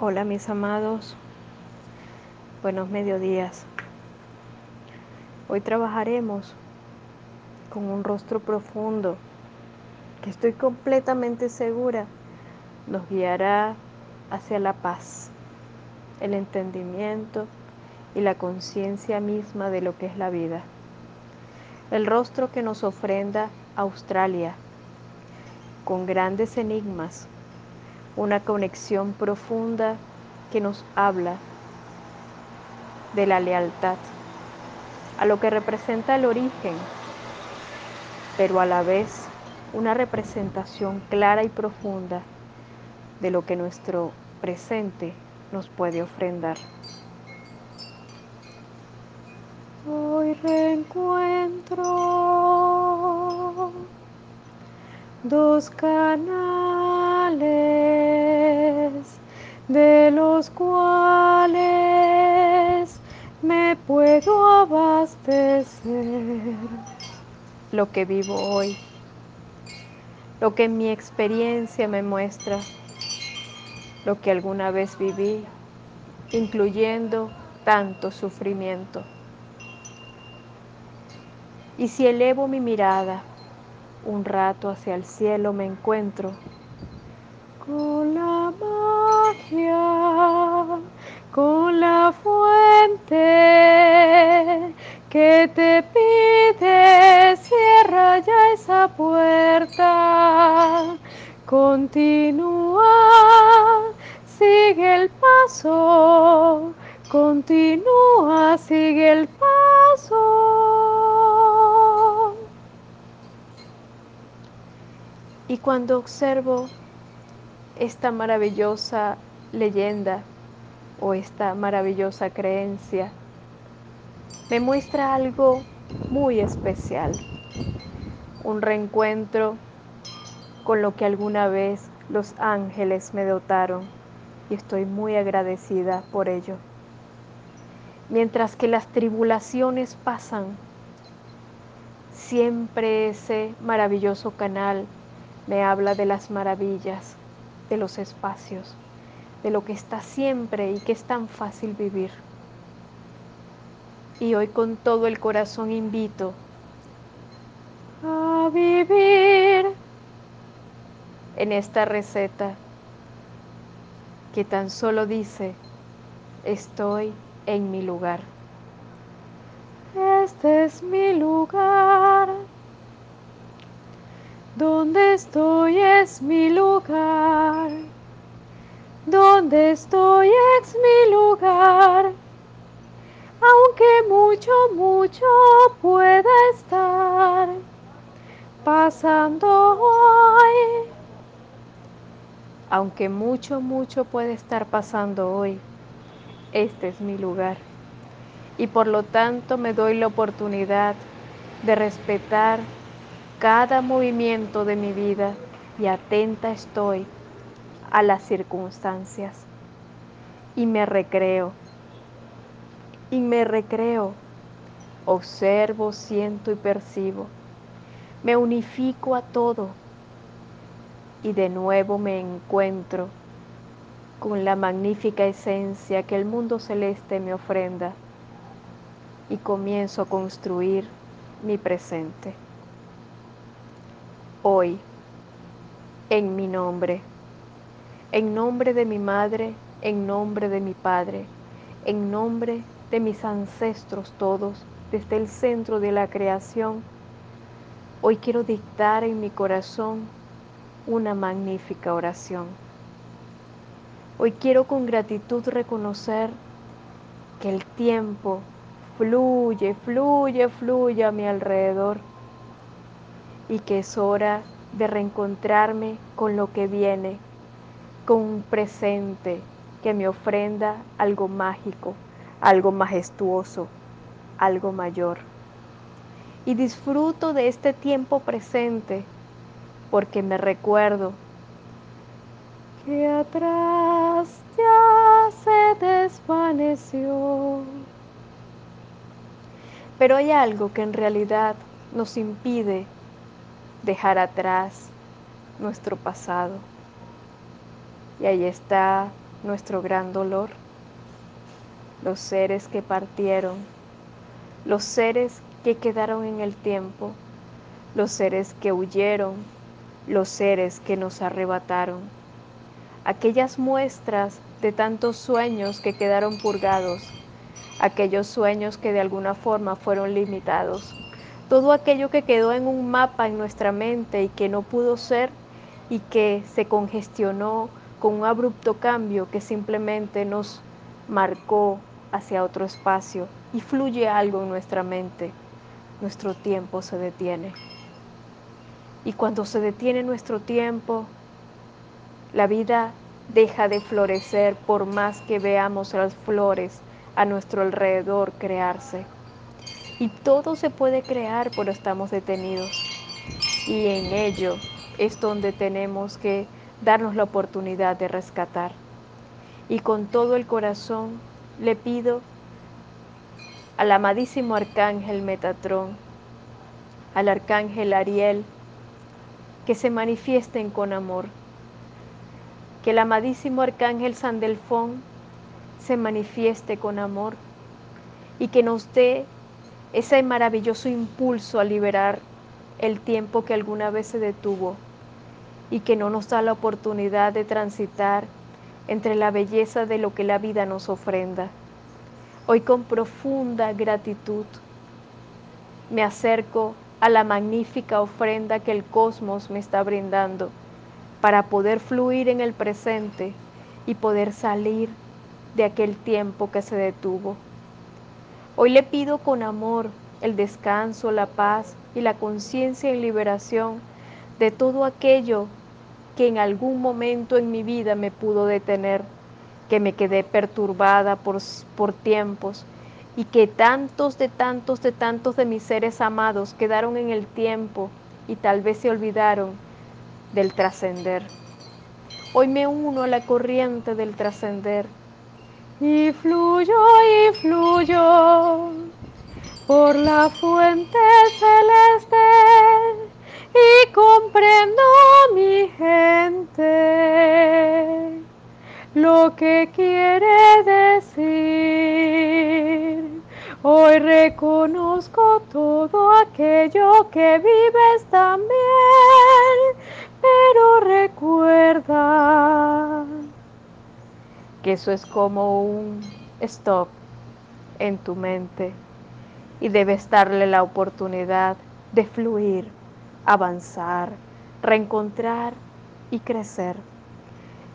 Hola mis amados, buenos mediodías. Hoy trabajaremos con un rostro profundo que estoy completamente segura nos guiará hacia la paz, el entendimiento y la conciencia misma de lo que es la vida. El rostro que nos ofrenda Australia con grandes enigmas una conexión profunda que nos habla de la lealtad, a lo que representa el origen, pero a la vez una representación clara y profunda de lo que nuestro presente nos puede ofrendar. Hoy reencuentro dos canales de los cuales me puedo abastecer. Lo que vivo hoy, lo que mi experiencia me muestra, lo que alguna vez viví, incluyendo tanto sufrimiento. Y si elevo mi mirada un rato hacia el cielo me encuentro con la con la fuente que te pide, cierra ya esa puerta, continúa, sigue el paso, continúa, sigue el paso. Y cuando observo esta maravillosa leyenda o esta maravillosa creencia, me muestra algo muy especial, un reencuentro con lo que alguna vez los ángeles me dotaron y estoy muy agradecida por ello. Mientras que las tribulaciones pasan, siempre ese maravilloso canal me habla de las maravillas, de los espacios, de lo que está siempre y que es tan fácil vivir. Y hoy con todo el corazón invito a vivir en esta receta que tan solo dice, estoy en mi lugar. Este es mi lugar. Donde estoy es mi lugar. Donde estoy es mi lugar. Aunque mucho, mucho pueda estar pasando hoy. Aunque mucho, mucho puede estar pasando hoy, este es mi lugar. Y por lo tanto me doy la oportunidad de respetar cada movimiento de mi vida y atenta estoy a las circunstancias. Y me recreo. Y me recreo. Observo, siento y percibo. Me unifico a todo. Y de nuevo me encuentro con la magnífica esencia que el mundo celeste me ofrenda. Y comienzo a construir mi presente hoy, en mi nombre, en nombre de mi madre, en nombre de mi padre, en nombre de mis ancestros todos, desde el centro de la creación, hoy quiero dictar en mi corazón una magnífica oración. Hoy quiero con gratitud reconocer que el tiempo fluye, fluye, fluye a mi alrededor y que es hora de reencontrarme con lo que viene, con un presente que me ofrenda algo mágico, algo majestuoso, algo mayor. Y disfruto de este tiempo presente porque me recuerdo que atrás ya se desvaneció. Pero hay algo que en realidad nos impide dejar atrás nuestro pasado. Y ahí está nuestro gran dolor, los seres que partieron, los seres que quedaron en el tiempo, los seres que huyeron, los seres que nos arrebataron, aquellas muestras de tantos sueños que quedaron purgados, aquellos sueños que de alguna forma fueron limitados, todo aquello que quedó en un mapa en nuestra mente y que no pudo ser y que se congestionó con un abrupto cambio que simplemente nos marcó hacia otro espacio y fluye algo en nuestra mente, nuestro tiempo se detiene. Y cuando se detiene nuestro tiempo, la vida deja de florecer por más que veamos las flores a nuestro alrededor crearse. Y todo se puede crear, pero estamos detenidos. Y en ello es donde tenemos que darnos la oportunidad de rescatar. Y con todo el corazón le pido al amadísimo arcángel Metatrón, al arcángel Ariel, que se manifiesten con amor. Que el amadísimo arcángel Sandelfón se manifieste con amor y que nos dé ese maravilloso impulso a liberar el tiempo que alguna vez se detuvo y que no nos da la oportunidad de transitar entre la belleza de lo que la vida nos ofrenda. Hoy con profunda gratitud me acerco a la magnífica ofrenda que el cosmos me está brindando para poder fluir en el presente y poder salir de aquel tiempo que se detuvo. Hoy le pido con amor el descanso, la paz y la conciencia en liberación de todo aquello que en algún momento en mi vida me pudo detener, que me quedé perturbada por, por tiempos y que tantos de tantos de tantos de mis seres amados quedaron en el tiempo y tal vez se olvidaron del trascender. Hoy me uno a la corriente del trascender y fluyo y fluyo por la fuente celeste y comprendo mi gente lo que quiere decir. Hoy reconozco todo aquello que vives también, pero que eso es como un stop en tu mente y debes darle la oportunidad de fluir, avanzar, reencontrar y crecer.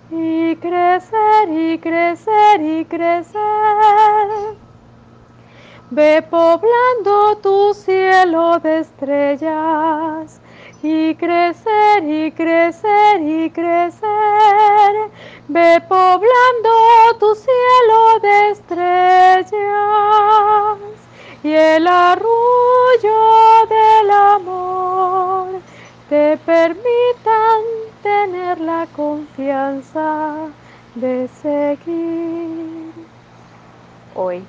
Y crecer y crecer y crecer. Ve poblando tu cielo de estrellas y crecer y crecer y crecer. Ve poblando tu cielo de estrellas y el arrullo del amor. Te permitan tener la confianza de seguir hoy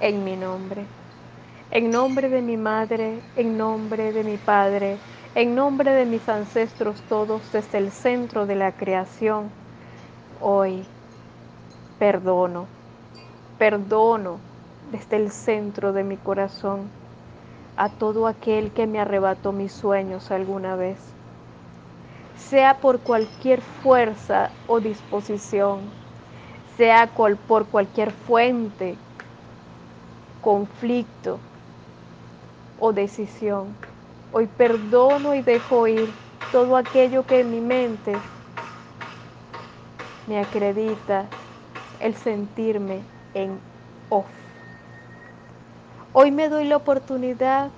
en mi nombre. En nombre de mi madre, en nombre de mi padre, en nombre de mis ancestros todos desde el centro de la creación, hoy perdono, perdono desde el centro de mi corazón a todo aquel que me arrebató mis sueños alguna vez, sea por cualquier fuerza o disposición, sea por cualquier fuente, conflicto, o decisión. Hoy perdono y dejo ir todo aquello que en mi mente me acredita el sentirme en off. Hoy me doy la oportunidad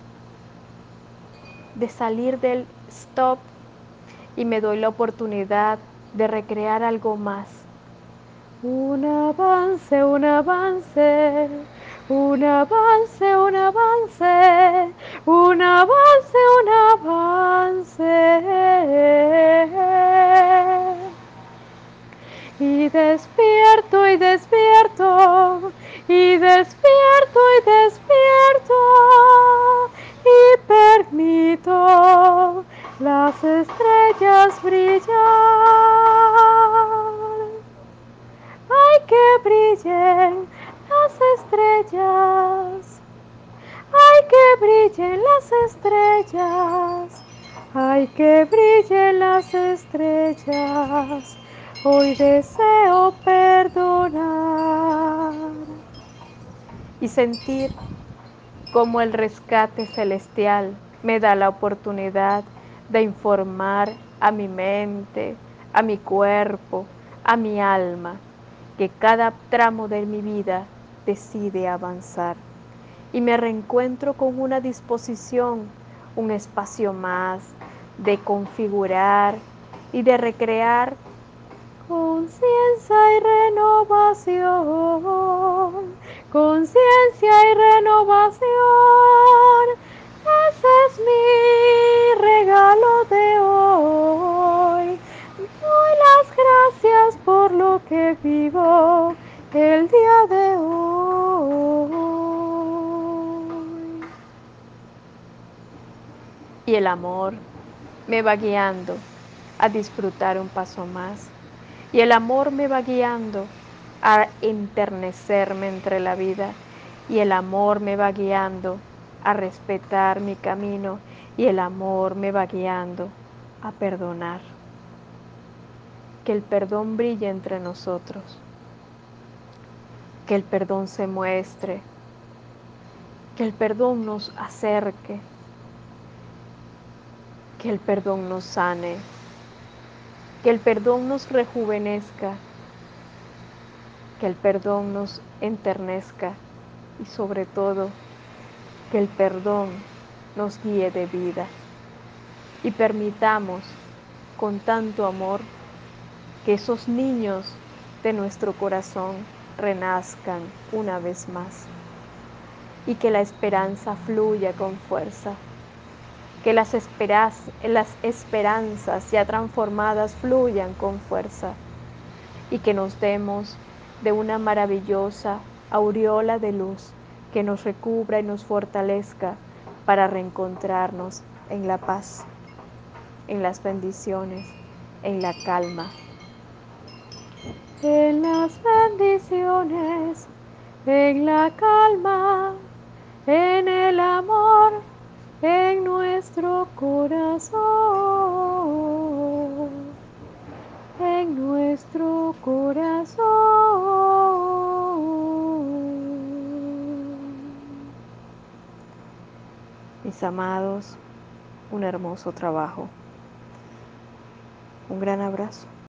de salir del stop y me doy la oportunidad de recrear algo más. Un avance, un avance un avance, un avance, un avance, un avance. Y despierto y despierto, y despierto y despierto, y permito las estrellas brillar brillen las estrellas. Ay, que brillen las estrellas. Ay, que brillen las estrellas. Hoy deseo perdonar y sentir como el rescate celestial me da la oportunidad de informar a mi mente, a mi cuerpo, a mi alma, que cada tramo de mi vida decide avanzar. Y me reencuentro con una disposición, un espacio más de configurar y de recrear conciencia y renovación, conciencia y renovación. Ese es mi regalo de hoy. Doy las gracias por lo que vivo el día de hoy. Y el amor me va guiando a disfrutar un paso más. Y el amor me va guiando a enternecerme entre la vida. Y el amor me va guiando a respetar mi camino. Y el amor me va guiando a perdonar. Que el perdón brille entre nosotros. Que el perdón se muestre. Que el perdón nos acerque. Que el perdón nos sane que el perdón nos rejuvenezca, que el perdón nos enternezca y sobre todo que el perdón nos guíe de vida. Y permitamos con tanto amor que esos niños de nuestro corazón renazcan una vez más y que la esperanza fluya con fuerza que las, las esperanzas ya transformadas fluyan con fuerza y que nos demos de una maravillosa aureola de luz que nos recubra y nos fortalezca para reencontrarnos en la paz, en las bendiciones, en la calma. En las bendiciones, en la calma, en corazón, en nuestro corazón. Mis amados, un hermoso trabajo. Un gran abrazo.